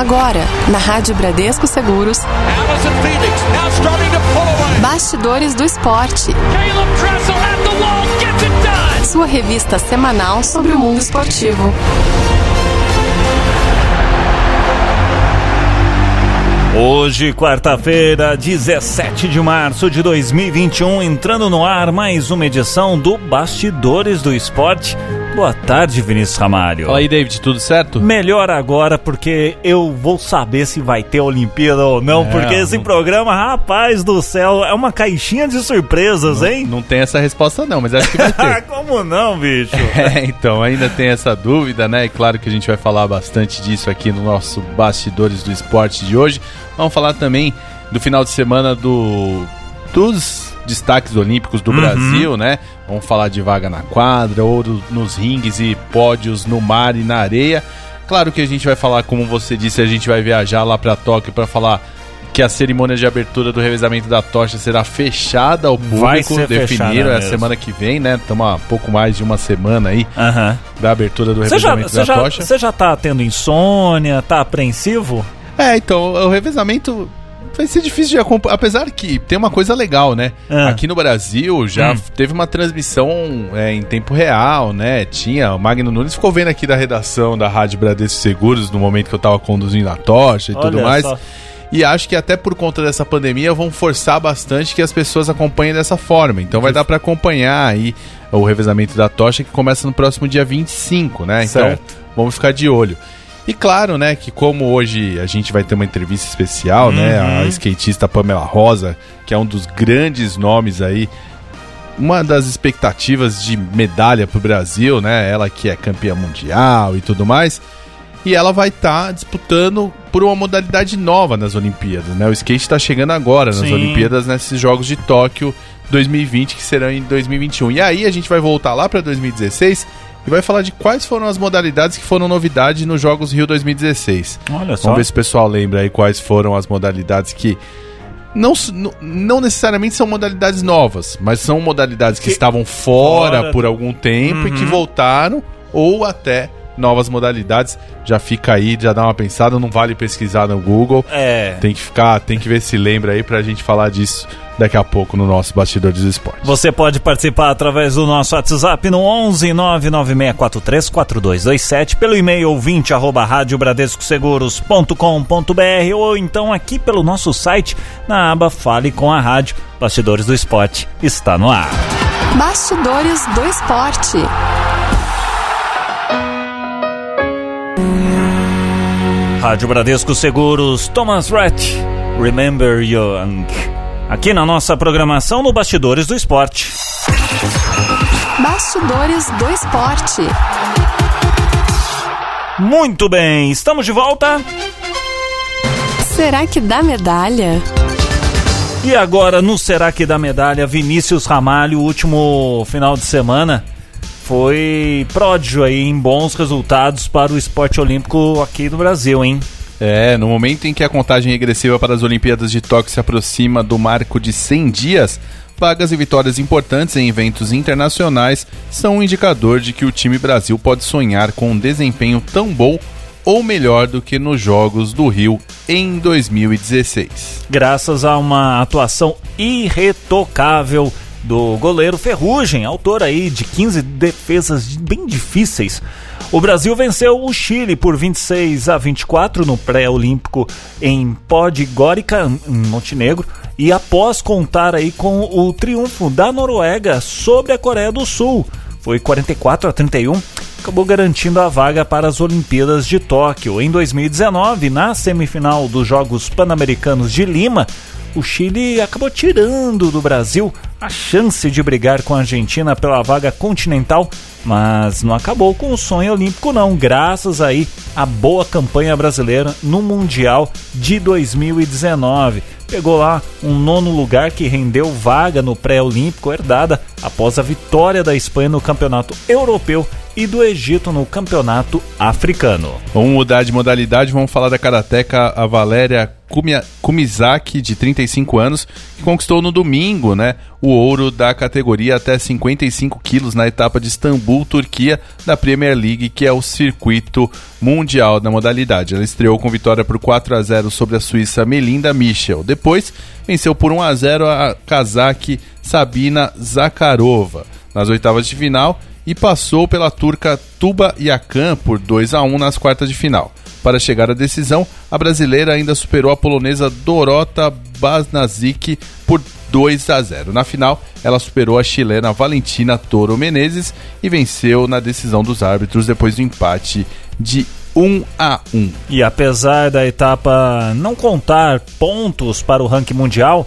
Agora, na Rádio Bradesco Seguros. Bastidores do Esporte. Sua revista semanal sobre o mundo esportivo. Hoje, quarta-feira, 17 de março de 2021, entrando no ar mais uma edição do Bastidores do Esporte. Boa tarde, Vinícius Ramalho. Fala aí, David, tudo certo? Melhor agora, porque eu vou saber se vai ter Olimpíada ou não, é, porque esse não... programa, rapaz do céu, é uma caixinha de surpresas, não, hein? Não tem essa resposta não, mas acho que vai ter. Como não, bicho? É, então, ainda tem essa dúvida, né? E claro que a gente vai falar bastante disso aqui no nosso Bastidores do Esporte de hoje. Vamos falar também do final de semana do dos destaques olímpicos do uhum. Brasil, né? Vamos falar de vaga na quadra, ouro nos ringues e pódios no mar e na areia. Claro que a gente vai falar, como você disse, a gente vai viajar lá para Tóquio para falar que a cerimônia de abertura do revezamento da tocha será fechada ao público. Definiram é a semana que vem, né? Estamos há pouco mais de uma semana aí uhum. da abertura do revezamento já, da já, tocha. Você já tá tendo insônia, tá apreensivo? É, então, o revezamento vai ser difícil de acompanhar. Apesar que tem uma coisa legal, né? Ah. Aqui no Brasil já hum. teve uma transmissão é, em tempo real, né? Tinha. O Magno Nunes ficou vendo aqui da redação da Rádio Bradesco Seguros no momento que eu tava conduzindo a tocha e Olha tudo mais. Só. E acho que até por conta dessa pandemia vão forçar bastante que as pessoas acompanhem dessa forma. Então vai dar para acompanhar aí o revezamento da tocha que começa no próximo dia 25, né? Então certo. vamos ficar de olho. E claro, né, que como hoje a gente vai ter uma entrevista especial, né, uhum. né, a skatista Pamela Rosa, que é um dos grandes nomes aí, uma das expectativas de medalha para o Brasil, né, ela que é campeã mundial e tudo mais, e ela vai estar tá disputando por uma modalidade nova nas Olimpíadas, né, o skate está chegando agora nas Sim. Olimpíadas, nesses Jogos de Tóquio 2020, que serão em 2021. E aí a gente vai voltar lá para 2016 e vai falar de quais foram as modalidades que foram novidade nos Jogos Rio 2016. Olha só. Vamos ver se o pessoal lembra aí quais foram as modalidades que não, não necessariamente são modalidades novas, mas são modalidades que, que estavam fora, fora, por algum tempo uhum. e que uhum. voltaram ou até novas modalidades. Já fica aí, já dá uma pensada, não vale pesquisar no Google. É. Tem que ficar, tem que ver se lembra aí pra gente falar disso daqui a pouco no nosso Bastidores do Esporte. Você pode participar através do nosso WhatsApp no 11 99643 4227, pelo e-mail ouvinte arroba radiobradescoseguros.com.br ou então aqui pelo nosso site na aba Fale com a Rádio. Bastidores do Esporte está no ar. Bastidores do Esporte. Rádio Bradesco Seguros, Thomas Rett, Remember Young aqui na nossa programação no Bastidores do Esporte. Bastidores do Esporte. Muito bem, estamos de volta. Será que dá medalha? E agora no Será que dá medalha, Vinícius Ramalho, último final de semana foi pródigio aí em bons resultados para o esporte olímpico aqui no Brasil, hein? É, no momento em que a contagem regressiva para as Olimpíadas de Tóquio se aproxima do marco de 100 dias, vagas e vitórias importantes em eventos internacionais são um indicador de que o time Brasil pode sonhar com um desempenho tão bom ou melhor do que nos Jogos do Rio em 2016. Graças a uma atuação irretocável do goleiro Ferrugem, autor aí de 15 defesas bem difíceis o Brasil venceu o Chile por 26 a 24 no pré-olímpico em Podgorica, em Montenegro, e após contar aí com o triunfo da Noruega sobre a Coreia do Sul, foi 44 a 31, acabou garantindo a vaga para as Olimpíadas de Tóquio. Em 2019, na semifinal dos Jogos Pan-Americanos de Lima, o Chile acabou tirando do Brasil a chance de brigar com a Argentina pela vaga continental, mas não acabou com o sonho olímpico não, graças aí à boa campanha brasileira no Mundial de 2019. Pegou lá um nono lugar que rendeu vaga no pré-olímpico herdada após a vitória da Espanha no Campeonato Europeu e do Egito no Campeonato Africano. Vamos mudar de modalidade, vamos falar da karateca a Valéria Kumizaki, de 35 anos, que conquistou no domingo né, o ouro da categoria até 55 quilos na etapa de Istambul, Turquia, da Premier League, que é o circuito mundial da modalidade. Ela estreou com vitória por 4 a 0 sobre a Suíça Melinda Michel. Depois, venceu por 1 a 0 a kazakh Sabina Zakharova. Nas oitavas de final, e passou pela turca Tuba Yakan por 2 a 1 nas quartas de final. Para chegar à decisão, a brasileira ainda superou a polonesa Dorota Basnazik por 2 a 0. Na final, ela superou a chilena Valentina Toro Menezes e venceu na decisão dos árbitros depois do empate de 1 a 1. E apesar da etapa não contar pontos para o ranking mundial,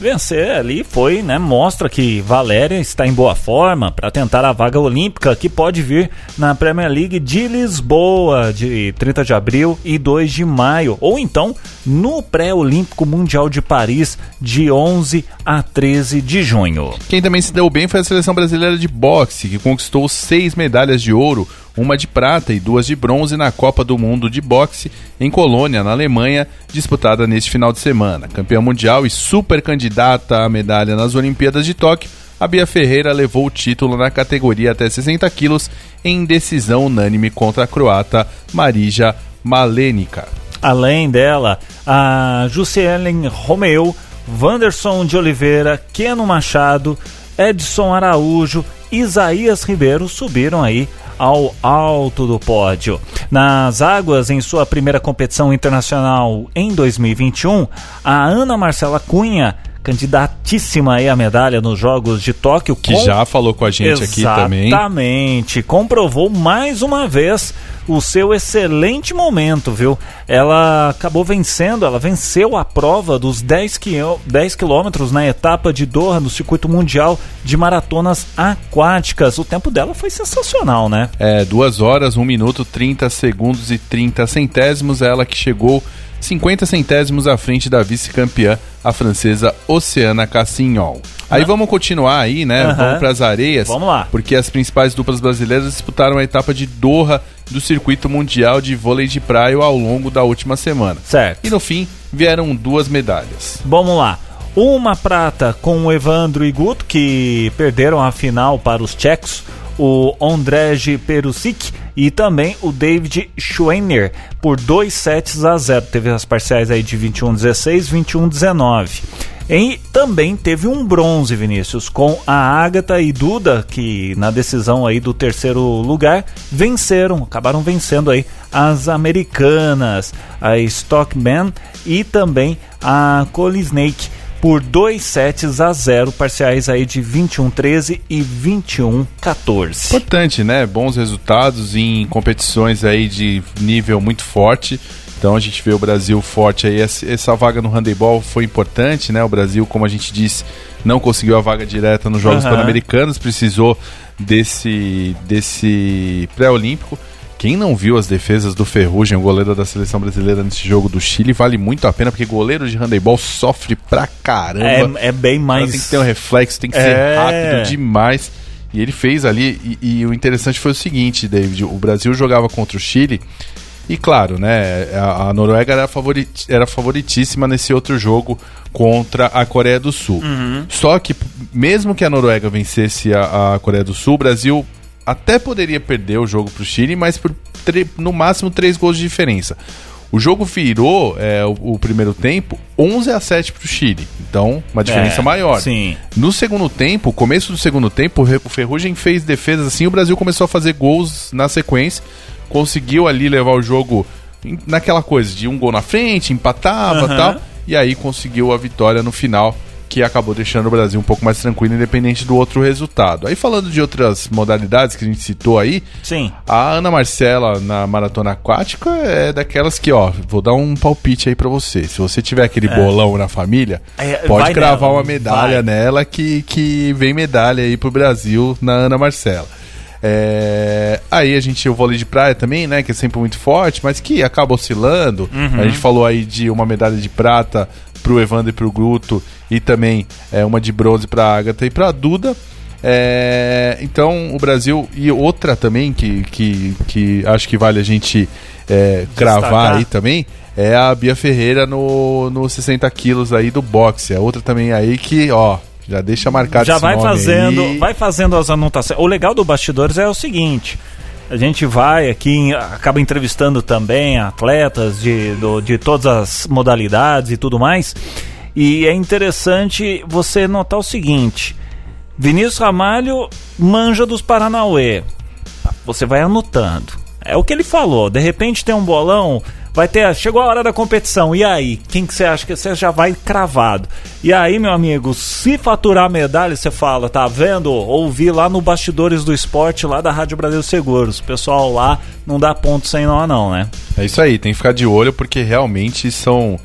vencer ali foi, né, mostra que Valéria está em boa forma para tentar a vaga olímpica que pode vir na Premier League de Lisboa de 30 de abril e 2 de maio, ou então no pré-olímpico mundial de Paris de 11 a 13 de junho. Quem também se deu bem foi a seleção brasileira de boxe, que conquistou seis medalhas de ouro, uma de prata e duas de bronze na Copa do Mundo de Boxe em Colônia, na Alemanha, disputada neste final de semana. Campeã mundial e super candidata à medalha nas Olimpíadas de Tóquio, a Bia Ferreira levou o título na categoria até 60 quilos em decisão unânime contra a croata Marija Malenica. Além dela, a Jussielen Romeu, Wanderson de Oliveira, Keno Machado, Edson Araújo, Isaías Ribeiro subiram aí ao alto do pódio. Nas águas, em sua primeira competição internacional em 2021, a Ana Marcela Cunha candidatíssima aí à medalha nos Jogos de Tóquio. Que com... já falou com a gente Exatamente, aqui também. Exatamente. Comprovou mais uma vez o seu excelente momento, viu? Ela acabou vencendo, ela venceu a prova dos 10, quil 10 quilômetros na etapa de Doha no circuito mundial de maratonas aquáticas. O tempo dela foi sensacional, né? É, 2 horas, 1 minuto, 30 segundos e 30 centésimos. Ela que chegou 50 centésimos à frente da vice-campeã, a francesa Oceana Cassignol. Aí vamos continuar aí, né? Uhum. Vamos para as areias. Vamos lá. Porque as principais duplas brasileiras disputaram a etapa de Doha do circuito mundial de vôlei de praia ao longo da última semana. Certo. E no fim vieram duas medalhas. Vamos lá. Uma prata com o Evandro e Guto, que perderam a final para os tchecos o Ondrej Perusic e também o David Schweiner por 2 sets a 0. Teve as parciais aí de 21-16, 21-19. E também teve um bronze, Vinícius, com a Agatha e Duda, que na decisão aí do terceiro lugar venceram, acabaram vencendo aí as americanas, a Stockman e também a Cole Snake por 2 sets a 0, parciais aí de 21-13 e 21-14. Importante, né? Bons resultados em competições aí de nível muito forte. Então a gente vê o Brasil forte aí. Essa vaga no handebol foi importante, né? O Brasil, como a gente disse, não conseguiu a vaga direta nos Jogos uhum. Pan-Americanos, precisou desse, desse pré-olímpico. Quem não viu as defesas do Ferrugem, o goleiro da seleção brasileira nesse jogo do Chile, vale muito a pena, porque goleiro de handebol sofre pra caramba. É, é bem mais. Tem que ter um reflexo, tem que é... ser rápido demais. E ele fez ali, e, e, o interessante foi o seguinte, David: o Brasil jogava contra o Chile, e claro, né, a, a Noruega era, favorit, era favoritíssima nesse outro jogo contra a Coreia do Sul. Uhum. Só que, mesmo que a Noruega vencesse a, a Coreia do Sul, o Brasil até poderia perder o jogo para o Chile, mas por no máximo três gols de diferença. O jogo virou é, o, o, primeiro tempo 11 a 7 para o Chile. Então, uma diferença é, maior. Sim. No segundo tempo, começo do segundo tempo, o Ferrugem fez defesas assim, o Brasil começou a fazer gols na sequência, conseguiu ali levar o jogo naquela coisa de um gol na frente, empatava uhum. tal, e aí conseguiu a vitória no final que acabou deixando o Brasil um pouco mais tranquilo, independente do outro resultado. Aí falando de outras modalidades que a gente citou aí, Sim. a Ana Marcela na maratona aquática é daquelas que, ó, vou dar um palpite aí para você. Se você tiver aquele é. bolão na família, é, pode cravar nela, uma medalha vai. nela que, que vem medalha aí pro Brasil na Ana Marcela. É... Aí a gente o vôlei de praia também, né? Que é sempre muito forte, mas que acaba oscilando. Uhum. A gente falou aí de uma medalha de prata pro Evandro e pro Gruto e também é, uma de bronze para Agatha e para Duda. É, então o Brasil e outra também que, que, que acho que vale a gente é, gravar aí também é a Bia Ferreira no, no 60 quilos aí do boxe. A outra também aí que, ó, já deixa marcado Já vai fazendo, aí. vai fazendo as anotações. O legal do bastidores é o seguinte. A gente vai aqui, acaba entrevistando também atletas de, do, de todas as modalidades e tudo mais. E é interessante você notar o seguinte: Vinícius Ramalho manja dos Paranauê. Você vai anotando. É o que ele falou. De repente tem um bolão, vai ter. Chegou a hora da competição. E aí? Quem que você acha que você já vai cravado? E aí, meu amigo, se faturar medalha, você fala, tá vendo? Ouvi lá no Bastidores do Esporte, lá da Rádio Brasil Seguros. O pessoal lá não dá ponto sem nó, não, né? É isso aí, tem que ficar de olho porque realmente são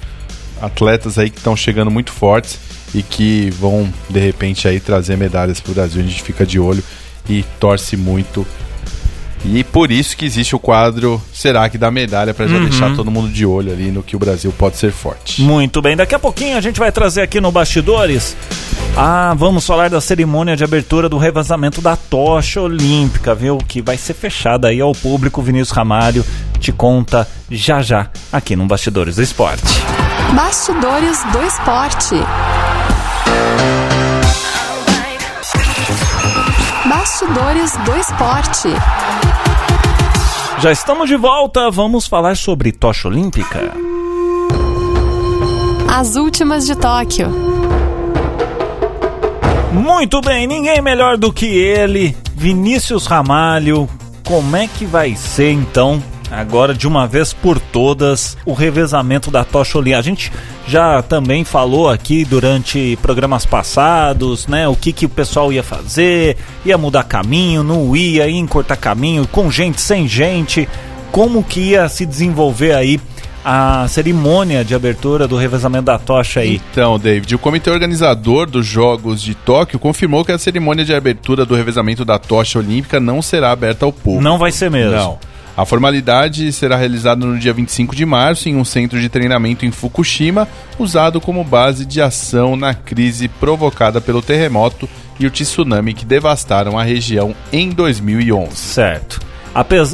atletas aí que estão chegando muito fortes e que vão de repente aí trazer medalhas para o Brasil. A gente fica de olho e torce muito. E por isso que existe o quadro Será que dá medalha para já uhum. deixar todo mundo de olho ali no que o Brasil pode ser forte. Muito bem, daqui a pouquinho a gente vai trazer aqui no bastidores ah, vamos falar da cerimônia de abertura do revezamento da tocha olímpica, viu? Que vai ser fechada aí ao público. Vinícius Ramalho te conta já já aqui no Bastidores do Esporte. Bastidores do Esporte. Bastidores do Esporte. Já estamos de volta, vamos falar sobre tocha olímpica. As últimas de Tóquio. Muito bem, ninguém melhor do que ele, Vinícius Ramalho. Como é que vai ser então agora de uma vez por todas o revezamento da tocha olímpica. A gente já também falou aqui durante programas passados, né, o que que o pessoal ia fazer, ia mudar caminho, não ia, ia encurtar caminho, com gente, sem gente, como que ia se desenvolver aí a cerimônia de abertura do revezamento da tocha aí. Então, David, o comitê organizador dos Jogos de Tóquio confirmou que a cerimônia de abertura do revezamento da tocha olímpica não será aberta ao público. Não vai ser mesmo. Não. A formalidade será realizada no dia 25 de março em um centro de treinamento em Fukushima, usado como base de ação na crise provocada pelo terremoto e o tsunami que devastaram a região em 2011. Certo.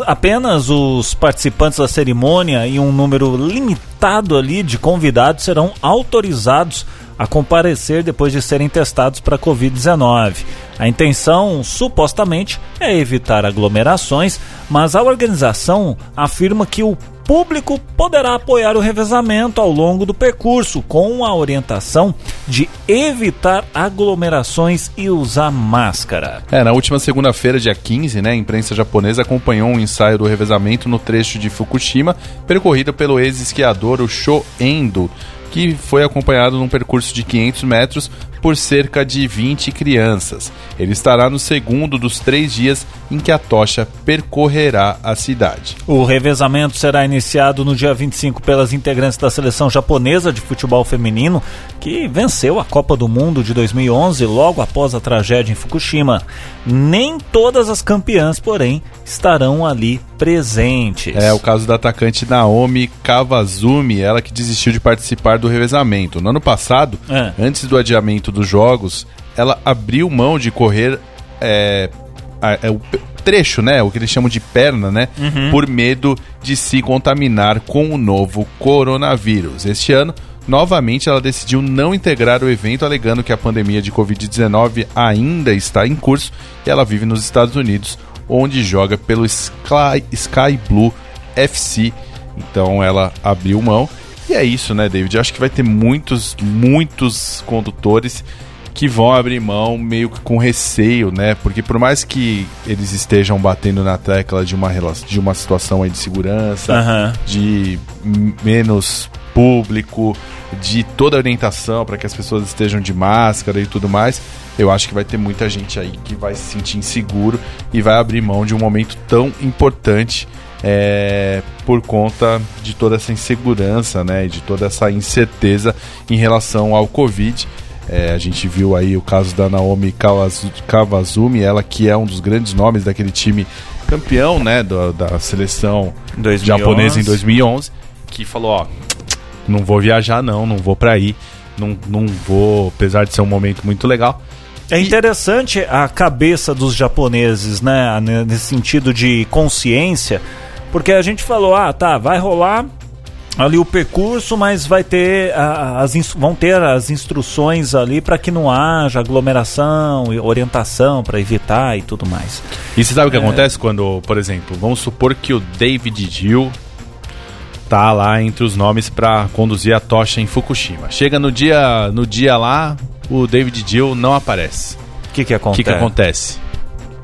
Apenas os participantes da cerimônia e um número limitado ali de convidados serão autorizados a comparecer depois de serem testados para Covid-19. A intenção, supostamente, é evitar aglomerações, mas a organização afirma que o público poderá apoiar o revezamento ao longo do percurso, com a orientação de evitar aglomerações e usar máscara. É, na última segunda-feira, dia 15, né, a imprensa japonesa acompanhou um ensaio do revezamento no trecho de Fukushima, percorrido pelo ex-esquiador Sho Endo que foi acompanhado num percurso de 500 metros por cerca de 20 crianças. Ele estará no segundo dos três dias em que a tocha percorrerá a cidade. O revezamento será iniciado no dia 25 pelas integrantes da seleção japonesa de futebol feminino, que venceu a Copa do Mundo de 2011 logo após a tragédia em Fukushima. Nem todas as campeãs, porém, estarão ali presentes. É o caso da atacante Naomi Kawazumi, ela que desistiu de participar do revezamento. No ano passado, é. antes do adiamento dos jogos, ela abriu mão de correr é, é, o trecho, né? O que eles chamam de perna, né? Uhum. Por medo de se contaminar com o novo coronavírus. Este ano, novamente, ela decidiu não integrar o evento, alegando que a pandemia de Covid-19 ainda está em curso e ela vive nos Estados Unidos, onde joga pelo Sky, Sky Blue FC. Então ela abriu mão. E é isso, né, David? Eu acho que vai ter muitos, muitos condutores que vão abrir mão meio que com receio, né? Porque por mais que eles estejam batendo na tecla de uma, de uma situação aí de segurança, uhum. de menos público, de toda a orientação para que as pessoas estejam de máscara e tudo mais, eu acho que vai ter muita gente aí que vai se sentir inseguro e vai abrir mão de um momento tão importante é, por conta de toda essa insegurança, né, de toda essa incerteza em relação ao Covid. É, a gente viu aí o caso da Naomi Kawazumi, ela que é um dos grandes nomes daquele time campeão, né, do, da seleção 2011. japonesa em 2011, que falou, ó, não vou viajar não, não vou para aí, não, não vou, apesar de ser um momento muito legal. É interessante a cabeça dos japoneses, né, nesse sentido de consciência, porque a gente falou, ah, tá, vai rolar ali o percurso, mas vai ter as vão ter as instruções ali para que não haja aglomeração, orientação para evitar e tudo mais. E você sabe o que é... acontece quando, por exemplo, vamos supor que o David Gill tá lá entre os nomes para conduzir a tocha em Fukushima. Chega no dia no dia lá, o David Gill não aparece. O que que acontece? O que, que acontece?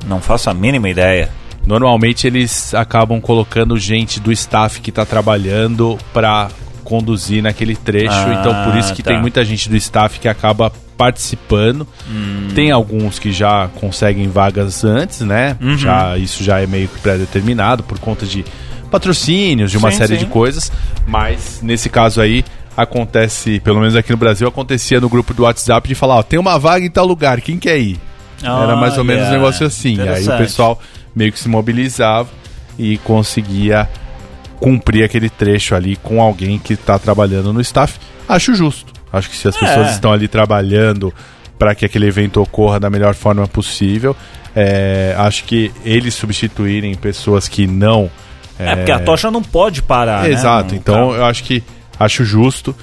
Não faço a mínima ideia. Normalmente eles acabam colocando gente do staff que está trabalhando para conduzir naquele trecho. Ah, então por isso que tá. tem muita gente do staff que acaba participando. Hum. Tem alguns que já conseguem vagas antes, né? Uhum. Já isso já é meio que pré-determinado por conta de patrocínios, de uma sim, série sim. de coisas. Mas nesse caso aí acontece, pelo menos aqui no Brasil, acontecia no grupo do WhatsApp de falar, ó, tem uma vaga em tal lugar, quem quer ir? Era mais ou yeah. menos um negócio assim. Aí o pessoal meio que se mobilizava e conseguia cumprir aquele trecho ali com alguém que está trabalhando no staff. Acho justo. Acho que se as é. pessoas estão ali trabalhando para que aquele evento ocorra da melhor forma possível, é, acho que eles substituírem pessoas que não. É, é porque a tocha não pode parar. Né? Exato. Né? Então tá. eu acho que acho justo.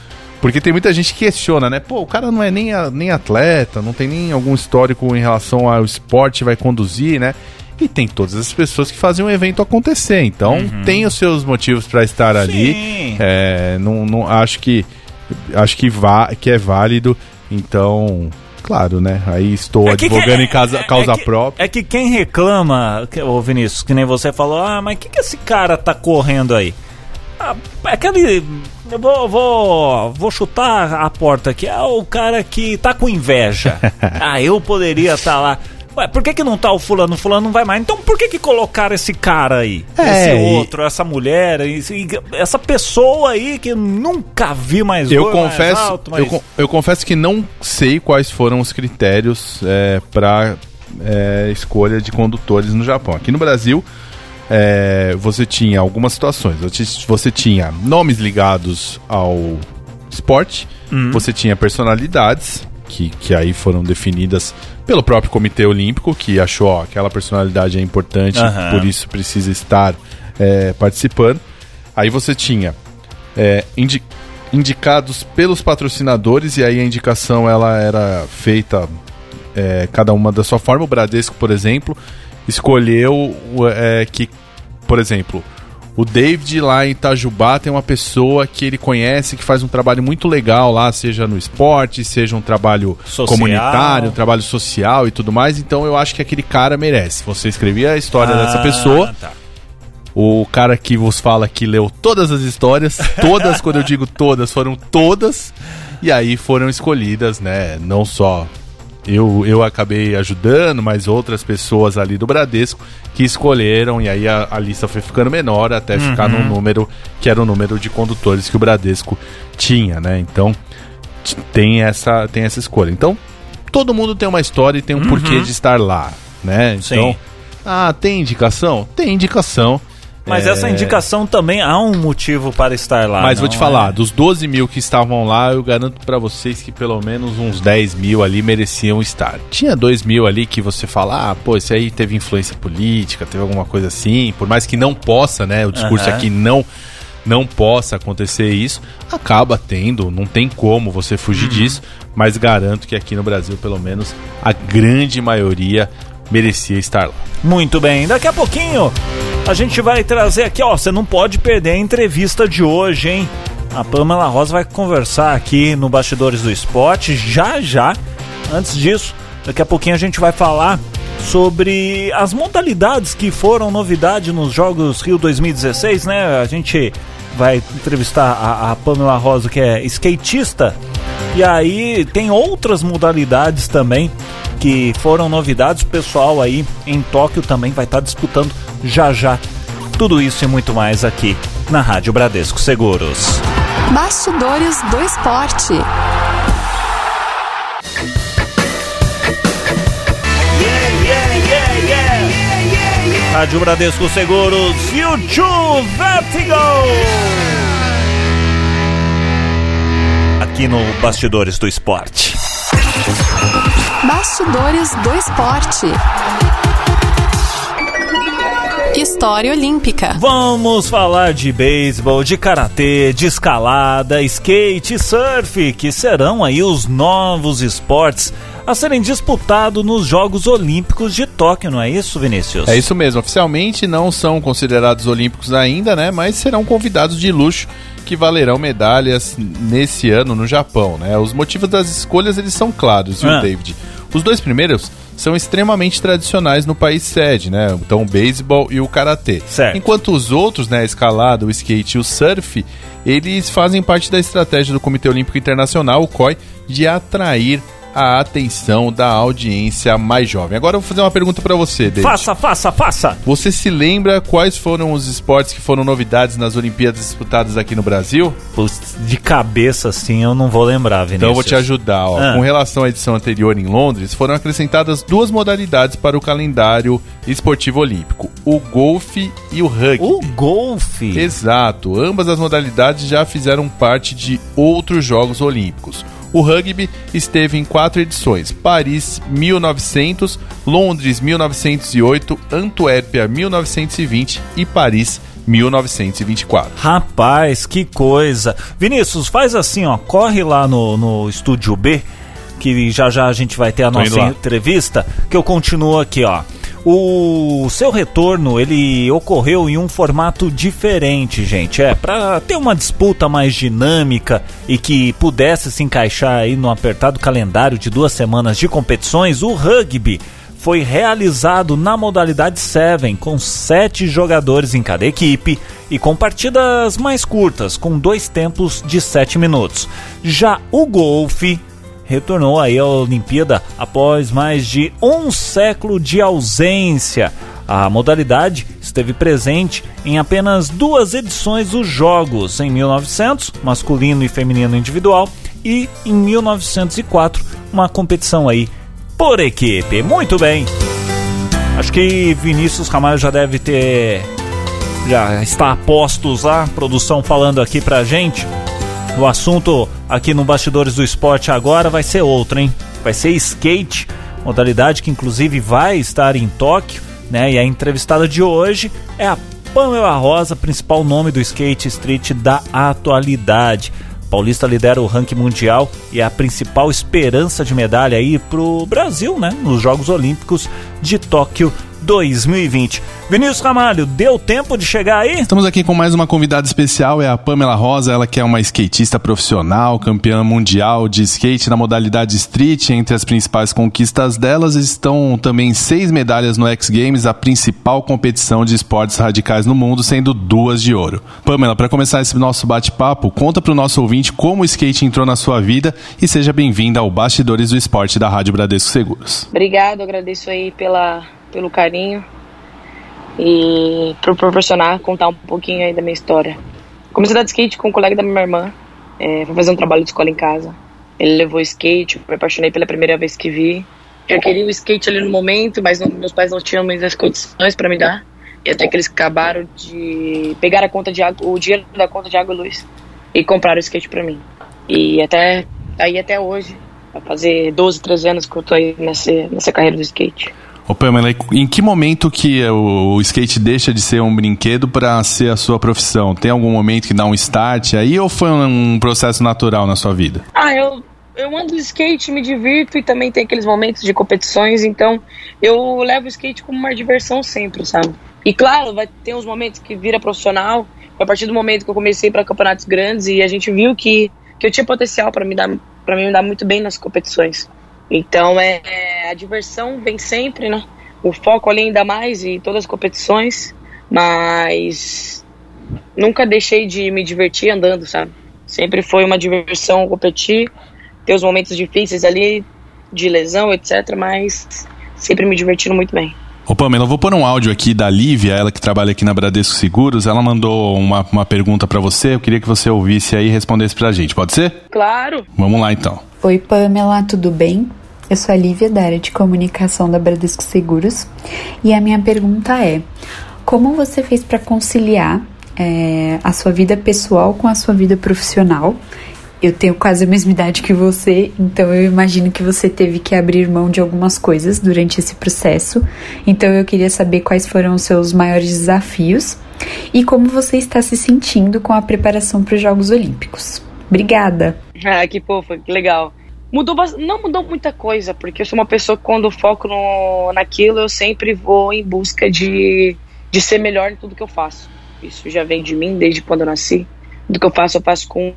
Porque tem muita gente que questiona, né? Pô, o cara não é nem, a, nem atleta, não tem nem algum histórico em relação ao esporte, vai conduzir, né? E tem todas as pessoas que fazem o evento acontecer. Então, uhum. tem os seus motivos para estar Sim. ali. É, não, não, acho que acho que, vá, que é válido. Então, claro, né? Aí estou é advogando que, em casa, é, causa é que, própria. É que quem reclama, ô Vinícius, que nem você falou, ah, mas o que, que esse cara tá correndo aí? Ah, é aquele. Eu vou, vou, vou chutar a porta aqui. É o cara que tá com inveja. ah, eu poderia estar tá lá. Ué, por que, que não tá o fulano? O fulano não vai mais. Então por que, que colocaram esse cara aí? É, esse outro, essa mulher, esse, essa pessoa aí que nunca vi mais eu confesso, mais alto, mas... eu, eu, confesso que não sei quais foram os critérios é, para é, escolha de condutores no Japão. Aqui no Brasil, é, você tinha algumas situações. Você tinha nomes ligados ao esporte, hum. você tinha personalidades, que, que aí foram definidas pelo próprio Comitê Olímpico, que achou ó, aquela personalidade é importante, uhum. por isso precisa estar é, participando. Aí você tinha é, indi indicados pelos patrocinadores, e aí a indicação ela era feita é, cada uma da sua forma. O Bradesco, por exemplo, escolheu é, que, por exemplo, o David lá em Itajubá tem uma pessoa que ele conhece que faz um trabalho muito legal lá, seja no esporte, seja um trabalho social. comunitário, um trabalho social e tudo mais. Então eu acho que aquele cara merece. Você escrevia a história ah, dessa pessoa. Tá. O cara que vos fala que leu todas as histórias, todas, quando eu digo todas, foram todas, e aí foram escolhidas, né? Não só eu, eu acabei ajudando, mas outras pessoas ali do Bradesco que escolheram, e aí a, a lista foi ficando menor até uhum. ficar no número que era o número de condutores que o Bradesco tinha, né? Então tem essa, tem essa escolha. Então, todo mundo tem uma história e tem um uhum. porquê de estar lá, né? Então, Sim. ah, tem indicação? Tem indicação. Mas é... essa indicação também há um motivo para estar lá. Mas vou te falar, é? dos 12 mil que estavam lá, eu garanto para vocês que pelo menos uns 10 mil ali mereciam estar. Tinha 2 mil ali que você fala, ah, pô, esse aí teve influência política, teve alguma coisa assim, por mais que não possa, né? O discurso uhum. aqui não não possa acontecer isso, acaba tendo, não tem como você fugir uhum. disso, mas garanto que aqui no Brasil, pelo menos, a grande maioria merecia estar lá. Muito bem, daqui a pouquinho a gente vai trazer aqui, ó, você não pode perder a entrevista de hoje, hein? A Pamela Rosa vai conversar aqui no Bastidores do Esporte já já. Antes disso, daqui a pouquinho a gente vai falar sobre as modalidades que foram novidade nos Jogos Rio 2016, né? A gente vai entrevistar a, a Pamela Rosa, que é skatista, e aí tem outras modalidades também que foram novidades. O pessoal aí em Tóquio também vai estar disputando já já. Tudo isso e muito mais aqui na Rádio Bradesco Seguros. Bastidores do Esporte. Rádio Bradesco Seguros, YouTube Vertigo. Aqui no Bastidores do Esporte. Bastidores do Esporte. história olímpica. Vamos falar de beisebol, de karatê, de escalada, skate e surf, que serão aí os novos esportes a serem disputados nos Jogos Olímpicos de Tóquio, não é isso, Vinícius? É isso mesmo. Oficialmente não são considerados olímpicos ainda, né? Mas serão convidados de luxo que valerão medalhas nesse ano no Japão, né? Os motivos das escolhas eles são claros, viu, ah. David? Os dois primeiros são extremamente tradicionais no país sede, né? Então, o beisebol e o karatê. Certo. Enquanto os outros, né, a escalada, o skate e o surf, eles fazem parte da estratégia do Comitê Olímpico Internacional, o COI, de atrair a atenção da audiência mais jovem. Agora eu vou fazer uma pergunta para você, David. Faça, faça, faça! Você se lembra quais foram os esportes que foram novidades nas Olimpíadas disputadas aqui no Brasil? De cabeça, assim, eu não vou lembrar, Vinícius. Então eu vou te ajudar. Ó. Ah. Com relação à edição anterior em Londres, foram acrescentadas duas modalidades para o calendário esportivo olímpico: o golfe e o rugby. O golfe? Exato. Ambas as modalidades já fizeram parte de outros Jogos Olímpicos. O rugby esteve em quatro edições: Paris 1900, Londres 1908, Antuérpia 1920 e Paris 1924. Rapaz, que coisa! Vinícius, faz assim, ó, corre lá no, no estúdio B, que já já a gente vai ter a Tô nossa entrevista, que eu continuo aqui, ó. O seu retorno ele ocorreu em um formato diferente, gente. É para ter uma disputa mais dinâmica e que pudesse se encaixar aí no apertado calendário de duas semanas de competições. O rugby foi realizado na modalidade 7, com sete jogadores em cada equipe e com partidas mais curtas, com dois tempos de sete minutos. Já o golfe retornou aí à Olimpíada após mais de um século de ausência. A modalidade esteve presente em apenas duas edições dos Jogos, em 1900, masculino e feminino individual, e em 1904, uma competição aí por equipe. Muito bem. Acho que Vinícius Ramalho já deve ter já está a postos lá, produção falando aqui pra gente. O assunto aqui no Bastidores do Esporte agora vai ser outro, hein? Vai ser skate, modalidade que inclusive vai estar em Tóquio, né? E a entrevistada de hoje é a Pamela Rosa, principal nome do skate street da atualidade. Paulista lidera o ranking mundial e é a principal esperança de medalha aí pro Brasil, né? Nos Jogos Olímpicos de Tóquio 2020. Vinícius Ramalho, deu tempo de chegar aí? Estamos aqui com mais uma convidada especial, é a Pamela Rosa, ela que é uma skatista profissional, campeã mundial de skate na modalidade street. Entre as principais conquistas delas estão também seis medalhas no X Games, a principal competição de esportes radicais no mundo, sendo duas de ouro. Pamela, para começar esse nosso bate-papo, conta para o nosso ouvinte como o skate entrou na sua vida e seja bem-vinda ao Bastidores do Esporte da Rádio Bradesco Seguros. Obrigado, agradeço aí pela, pelo carinho e por proporcionar contar um pouquinho aí da minha história. Comecei a dar skate com um colega da minha irmã, é, fazer um trabalho de escola em casa. Ele levou skate, me apaixonei pela primeira vez que vi. Eu queria o skate ali no momento, mas não, meus pais não tinham as condições para me dar. E até que eles acabaram de pegar a conta de água, o dinheiro da conta de água e luz e compraram o skate para mim. E até aí até hoje, vai fazer 12, 13 anos que eu tô aí nessa, nessa carreira do skate. Ô Pamela, em que momento que o skate deixa de ser um brinquedo para ser a sua profissão? Tem algum momento que dá um start aí ou foi um processo natural na sua vida? Ah, eu, eu ando de skate, me divirto e também tem aqueles momentos de competições, então eu levo o skate como uma diversão sempre, sabe? E claro, vai ter uns momentos que vira profissional, a partir do momento que eu comecei para campeonatos grandes e a gente viu que, que eu tinha potencial para me dar para me dar muito bem nas competições. Então é, a diversão vem sempre, né? O foco ali ainda mais e todas as competições, mas nunca deixei de me divertir andando, sabe? Sempre foi uma diversão competir, ter os momentos difíceis ali de lesão, etc, mas sempre me divertindo muito bem. Ô Pamela, eu vou pôr um áudio aqui da Lívia, ela que trabalha aqui na Bradesco Seguros. Ela mandou uma, uma pergunta para você. Eu queria que você ouvisse aí e respondesse pra gente. Pode ser? Claro. Vamos lá então. Oi Pamela, tudo bem? Eu sou a Lívia, da área de comunicação da Bradesco Seguros, e a minha pergunta é: como você fez para conciliar é, a sua vida pessoal com a sua vida profissional? eu tenho quase a mesma idade que você, então eu imagino que você teve que abrir mão de algumas coisas durante esse processo. Então eu queria saber quais foram os seus maiores desafios e como você está se sentindo com a preparação para os Jogos Olímpicos. Obrigada. Ah, que fofa, que legal. Mudou, não mudou muita coisa, porque eu sou uma pessoa que quando foco no, naquilo, eu sempre vou em busca de, de ser melhor em tudo que eu faço. Isso já vem de mim desde quando eu nasci. Tudo que eu faço, eu faço com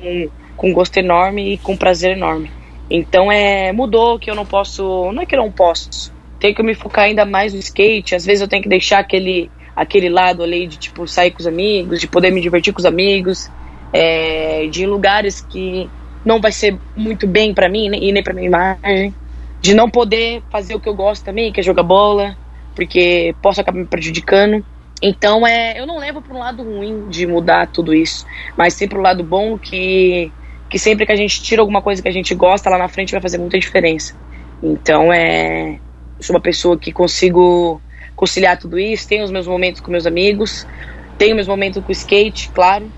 com gosto enorme e com prazer enorme. Então é mudou que eu não posso, não é que eu não posso, tenho que me focar ainda mais no skate. Às vezes eu tenho que deixar aquele aquele lado ali de tipo sair com os amigos, de poder me divertir com os amigos, é, de lugares que não vai ser muito bem para mim e nem para minha imagem, de não poder fazer o que eu gosto também, que é jogar bola, porque posso acabar me prejudicando. Então é, eu não levo para um lado ruim de mudar tudo isso, mas sim para o lado bom que que sempre que a gente tira alguma coisa que a gente gosta, lá na frente vai fazer muita diferença. Então, é, eu sou uma pessoa que consigo conciliar tudo isso, tenho os meus momentos com meus amigos, tenho meus momentos com o skate, claro.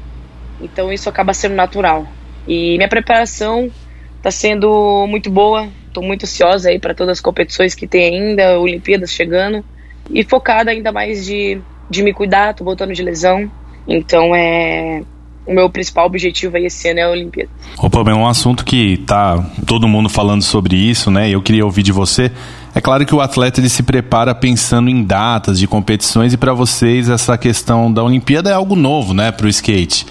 Então, isso acaba sendo natural. E minha preparação está sendo muito boa, estou muito ansiosa aí para todas as competições que tem ainda, Olimpíadas chegando, e focada ainda mais de, de me cuidar, tô voltando de lesão. Então, é, o meu principal objetivo aí esse ano é a Olimpíada. Opa, é um assunto que tá todo mundo falando sobre isso, né? Eu queria ouvir de você. É claro que o atleta ele se prepara pensando em datas de competições e para vocês essa questão da Olimpíada é algo novo, né, para o skate.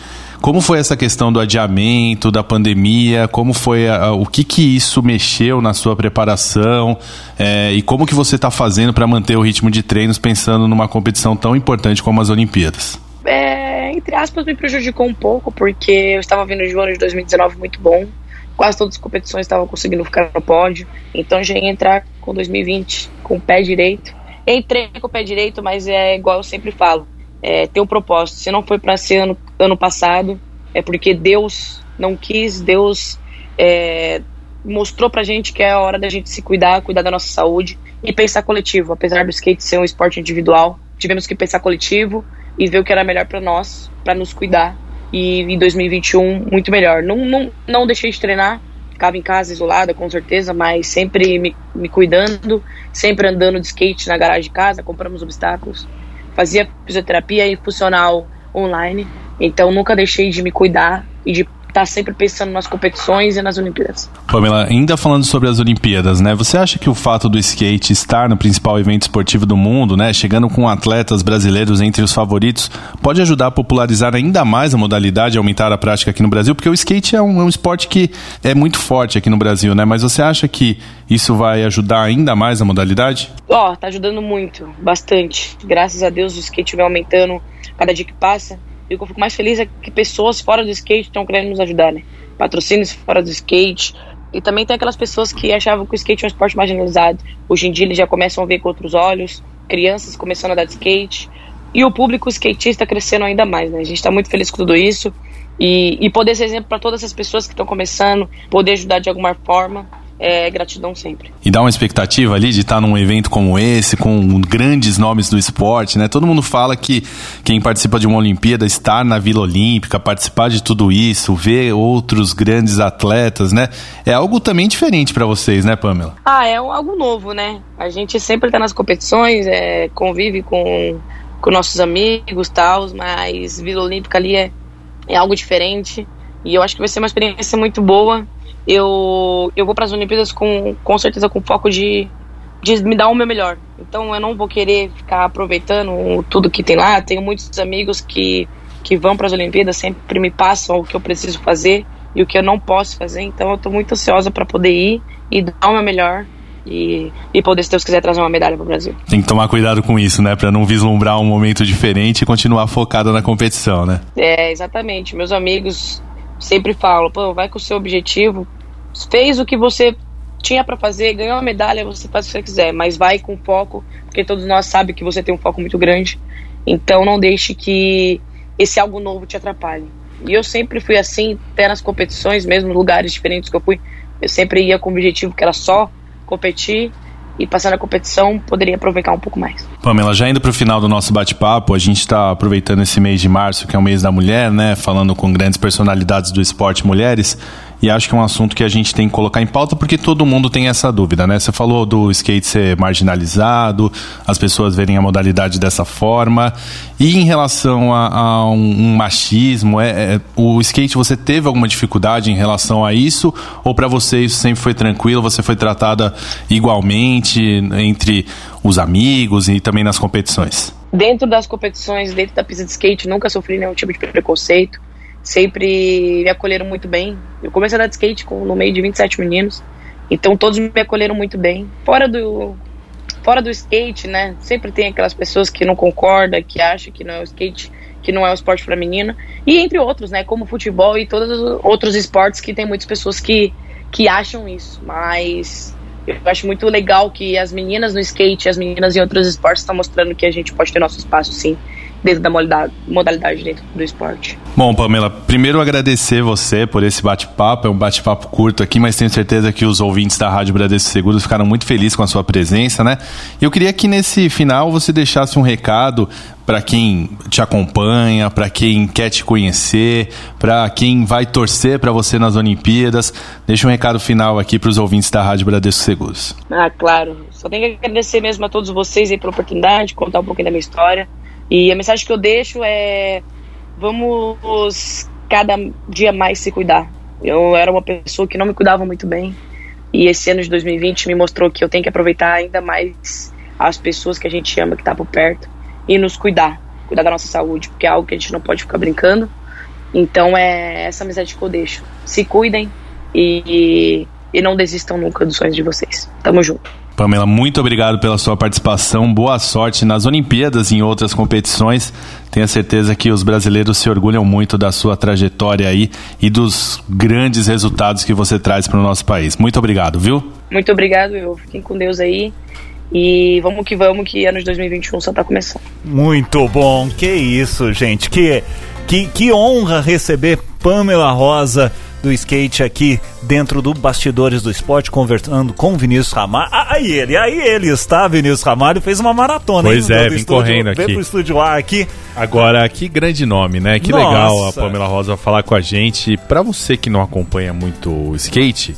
Como foi essa questão do adiamento, da pandemia? Como foi a, o que que isso mexeu na sua preparação é, e como que você está fazendo para manter o ritmo de treinos pensando numa competição tão importante como as Olimpíadas? é, entre aspas, me prejudicou um pouco, porque eu estava vindo de um ano de 2019 muito bom. Quase todas as competições estavam conseguindo ficar no pódio. Então já ia entrar com 2020 com o pé direito. Entrei com o pé direito, mas é igual eu sempre falo: é, ter um propósito. Se não foi para ser ano, ano passado, é porque Deus não quis, Deus é, mostrou pra gente que é a hora da gente se cuidar, cuidar da nossa saúde e pensar coletivo. Apesar do skate ser um esporte individual, tivemos que pensar coletivo e ver o que era melhor para nós, para nos cuidar. E em 2021, muito melhor. Não, não, não deixei de treinar, ficava em casa isolada, com certeza, mas sempre me, me cuidando, sempre andando de skate na garagem de casa, compramos obstáculos, fazia fisioterapia e funcional online. Então nunca deixei de me cuidar e de tá sempre pensando nas competições e nas Olimpíadas. Pamela, ainda falando sobre as Olimpíadas, né? Você acha que o fato do skate estar no principal evento esportivo do mundo, né, chegando com atletas brasileiros entre os favoritos, pode ajudar a popularizar ainda mais a modalidade e aumentar a prática aqui no Brasil? Porque o skate é um, é um esporte que é muito forte aqui no Brasil, né? Mas você acha que isso vai ajudar ainda mais a modalidade? Ó, oh, tá ajudando muito, bastante. Graças a Deus o skate vem aumentando cada dia que passa. E o que eu fico mais feliz é que pessoas fora do skate estão querendo nos ajudar, né? Patrocínios fora do skate. E também tem aquelas pessoas que achavam que o skate é um esporte marginalizado. Hoje em dia eles já começam a ver com outros olhos. Crianças começando a dar de skate. E o público skatista crescendo ainda mais, né? A gente está muito feliz com tudo isso. E, e poder ser exemplo para todas essas pessoas que estão começando, poder ajudar de alguma forma é, gratidão sempre. E dá uma expectativa ali de estar num evento como esse, com grandes nomes do esporte, né? Todo mundo fala que quem participa de uma Olimpíada, estar na Vila Olímpica, participar de tudo isso, ver outros grandes atletas, né? É algo também diferente para vocês, né, Pamela? Ah, é algo novo, né? A gente sempre está nas competições, é, convive com, com nossos amigos tal, mas Vila Olímpica ali é, é algo diferente. E eu acho que vai ser uma experiência muito boa eu, eu vou para as Olimpíadas com, com certeza com foco de, de me dar o meu melhor. Então eu não vou querer ficar aproveitando tudo que tem lá. Tenho muitos amigos que, que vão para as Olimpíadas, sempre me passam o que eu preciso fazer e o que eu não posso fazer. Então eu estou muito ansiosa para poder ir e dar o meu melhor. E, e poder, se Deus quiser, trazer uma medalha para o Brasil. Tem que tomar cuidado com isso, né? Para não vislumbrar um momento diferente e continuar focada na competição, né? É, exatamente. Meus amigos sempre falo, pô, vai com o seu objetivo, fez o que você tinha para fazer, ganhou a medalha, você faz o que você quiser, mas vai com foco, porque todos nós sabemos que você tem um foco muito grande. Então não deixe que esse algo novo te atrapalhe. E eu sempre fui assim, até nas competições, mesmo lugares diferentes que eu fui, eu sempre ia com o objetivo que era só competir e passando a competição poderia aproveitar um pouco mais. Pamela, já indo para o final do nosso bate-papo, a gente está aproveitando esse mês de março, que é o mês da mulher, né? Falando com grandes personalidades do esporte mulheres. E acho que é um assunto que a gente tem que colocar em pauta porque todo mundo tem essa dúvida, né? Você falou do skate ser marginalizado, as pessoas verem a modalidade dessa forma. E em relação a, a um, um, machismo, é, é, o skate você teve alguma dificuldade em relação a isso? Ou para você isso sempre foi tranquilo? Você foi tratada igualmente entre os amigos e também nas competições? Dentro das competições, dentro da pista de skate, nunca sofri nenhum tipo de preconceito sempre me acolheram muito bem. Eu comecei a andar de skate com, no meio de 27 meninos, então todos me acolheram muito bem. Fora do fora do skate, né? Sempre tem aquelas pessoas que não concordam, que acham que não é o skate, que não é o esporte para menina, e entre outros, né? Como futebol e todos os outros esportes que tem muitas pessoas que que acham isso, mas eu acho muito legal que as meninas no skate, as meninas em outros esportes estão mostrando que a gente pode ter nosso espaço sim dentro da modalidade, dentro do esporte. Bom, Pamela, primeiro agradecer você por esse bate-papo, é um bate-papo curto aqui, mas tenho certeza que os ouvintes da Rádio Bradesco Seguros ficaram muito felizes com a sua presença, né? E eu queria que nesse final você deixasse um recado para quem te acompanha, para quem quer te conhecer, para quem vai torcer para você nas Olimpíadas. Deixa um recado final aqui para os ouvintes da Rádio Bradesco Seguros. Ah, claro. Só tenho que agradecer mesmo a todos vocês aí pela oportunidade, contar um pouquinho da minha história. E a mensagem que eu deixo é: vamos cada dia mais se cuidar. Eu era uma pessoa que não me cuidava muito bem. E esse ano de 2020 me mostrou que eu tenho que aproveitar ainda mais as pessoas que a gente ama, que tá por perto, e nos cuidar. Cuidar da nossa saúde, porque é algo que a gente não pode ficar brincando. Então é essa mensagem que eu deixo. Se cuidem e, e não desistam nunca dos sonhos de vocês. Tamo junto. Pamela, muito obrigado pela sua participação. Boa sorte nas Olimpíadas e em outras competições. Tenho certeza que os brasileiros se orgulham muito da sua trajetória aí e dos grandes resultados que você traz para o nosso país. Muito obrigado, viu? Muito obrigado, eu. Fiquem com Deus aí. E vamos que vamos, que ano de 2021 só está começando. Muito bom, que isso, gente. Que, que, que honra receber Pamela Rosa do skate aqui dentro do Bastidores do Esporte, conversando com Vinícius Ramalho. Ah, aí ele, aí ele está, Vinícius Ramalho, fez uma maratona. Pois hein, é, vim estúdio, correndo aqui. Veio pro estúdio A aqui. Agora, que grande nome, né? Que Nossa. legal a Pamela Rosa falar com a gente. Para você que não acompanha muito o skate,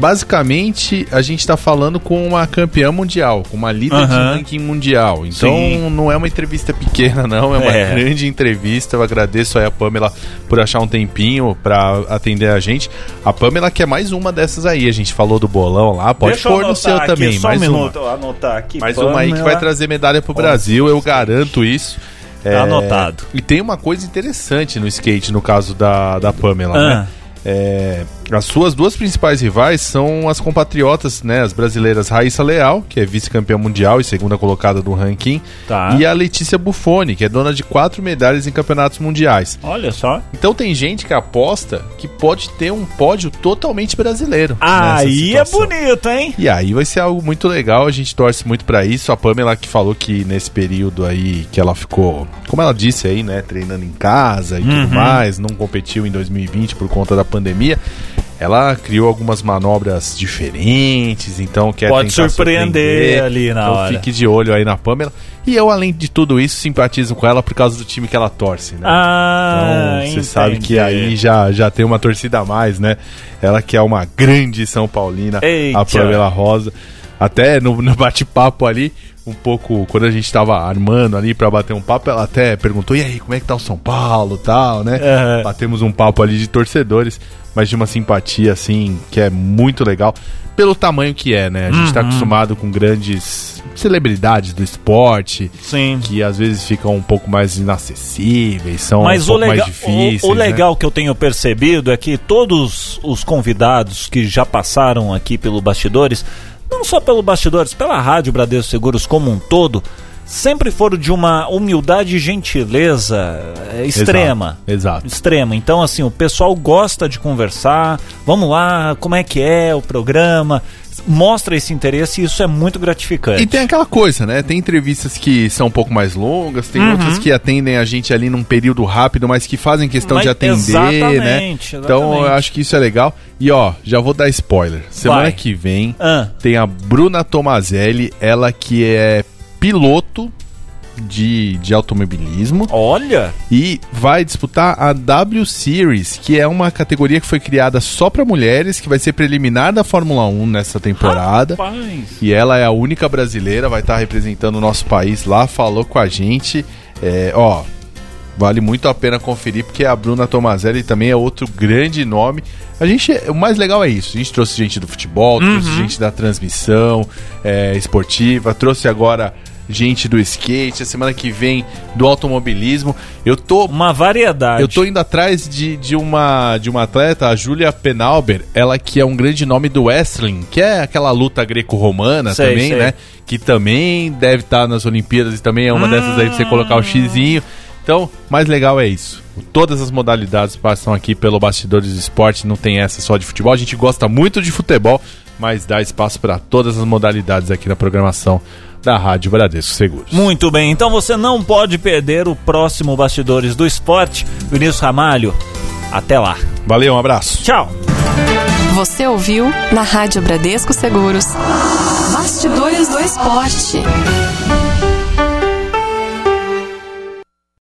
basicamente a gente está falando com uma campeã mundial, com uma líder de ranking mundial. Então Sim. não é uma entrevista pequena, não, é uma é. grande entrevista. Eu agradeço aí a Pamela por achar um tempinho para atender a gente. A Pamela que é mais uma dessas aí. A gente falou do bolão lá, pode Deixa pôr no seu aqui, também. Só mais um minuto, uma. anotar aqui. Mais Pamela. uma aí que vai trazer medalha pro Brasil, eu garanto isso. Tá é, anotado. E tem uma coisa interessante no skate, no caso da, da Pamela, né? ah. né? É, as suas duas principais rivais são as compatriotas, né, as brasileiras Raíssa Leal, que é vice-campeã mundial e segunda colocada do ranking, tá. e a Letícia Buffoni, que é dona de quatro medalhas em campeonatos mundiais. Olha só. Então tem gente que aposta que pode ter um pódio totalmente brasileiro. Aí é bonito, hein? E aí vai ser algo muito legal, a gente torce muito para isso. A Pamela que falou que nesse período aí que ela ficou, como ela disse aí, né, treinando em casa e uhum. tudo mais, não competiu em 2020 por conta da pandemia ela criou algumas manobras diferentes, então quer Pode surpreender, surpreender, ali na então hora. Fique de olho aí na Pamela. E eu, além de tudo isso, simpatizo com ela por causa do time que ela torce, né? Ah, então, você sabe que aí já, já tem uma torcida a mais, né? Ela que é uma grande São Paulina, Eita. a Pamela Rosa. Até no, no bate-papo ali, um pouco, quando a gente tava armando ali para bater um papo, ela até perguntou: e aí, como é que tá o São Paulo tal, né? Uhum. Batemos um papo ali de torcedores, mas de uma simpatia assim, que é muito legal, pelo tamanho que é, né? A gente tá uhum. tá acostumado com grandes celebridades do esporte, Sim. que às vezes ficam um pouco mais inacessíveis, são mas um pouco mais difíceis. O, o né? legal né? que eu tenho percebido é que todos os convidados que já passaram aqui pelo Bastidores não só pelo bastidores, pela rádio Bradesco Seguros como um todo, sempre foram de uma humildade e gentileza é, extrema. Exato, exato. Extrema. Então, assim, o pessoal gosta de conversar. Vamos lá, como é que é o programa? Mostra esse interesse e isso é muito gratificante. E tem aquela coisa, né? Tem entrevistas que são um pouco mais longas, tem uhum. outras que atendem a gente ali num período rápido, mas que fazem questão mas de atender, exatamente, né? Exatamente. Então eu acho que isso é legal. E ó, já vou dar spoiler. Semana Vai. que vem ah. tem a Bruna Tomazelli, ela que é piloto de, de automobilismo. Olha! E vai disputar a W Series, que é uma categoria que foi criada só para mulheres, que vai ser preliminar da Fórmula 1 nessa temporada. Rapaz. E ela é a única brasileira, vai estar representando o nosso país lá, falou com a gente. É, ó, vale muito a pena conferir, porque a Bruna Tomazelli também é outro grande nome. A gente, o mais legal é isso. A gente trouxe gente do futebol, trouxe gente da transmissão é, esportiva, trouxe agora gente do skate, a semana que vem do automobilismo. Eu tô Uma variedade. eu tô indo atrás de, de, uma, de uma atleta, a Júlia Penalber, ela que é um grande nome do wrestling, que é aquela luta greco-romana também, sei. né? Que também deve estar nas Olimpíadas e também é uma dessas aí pra você colocar o xizinho. Então, mais legal é isso. Todas as modalidades passam aqui pelo Bastidores do Esporte, não tem essa só de futebol. A gente gosta muito de futebol, mas dá espaço para todas as modalidades aqui na programação da Rádio Bradesco Seguros. Muito bem, então você não pode perder o próximo Bastidores do Esporte. Vinícius Ramalho, até lá. Valeu, um abraço. Tchau. Você ouviu na Rádio Bradesco Seguros. Bastidores do Esporte.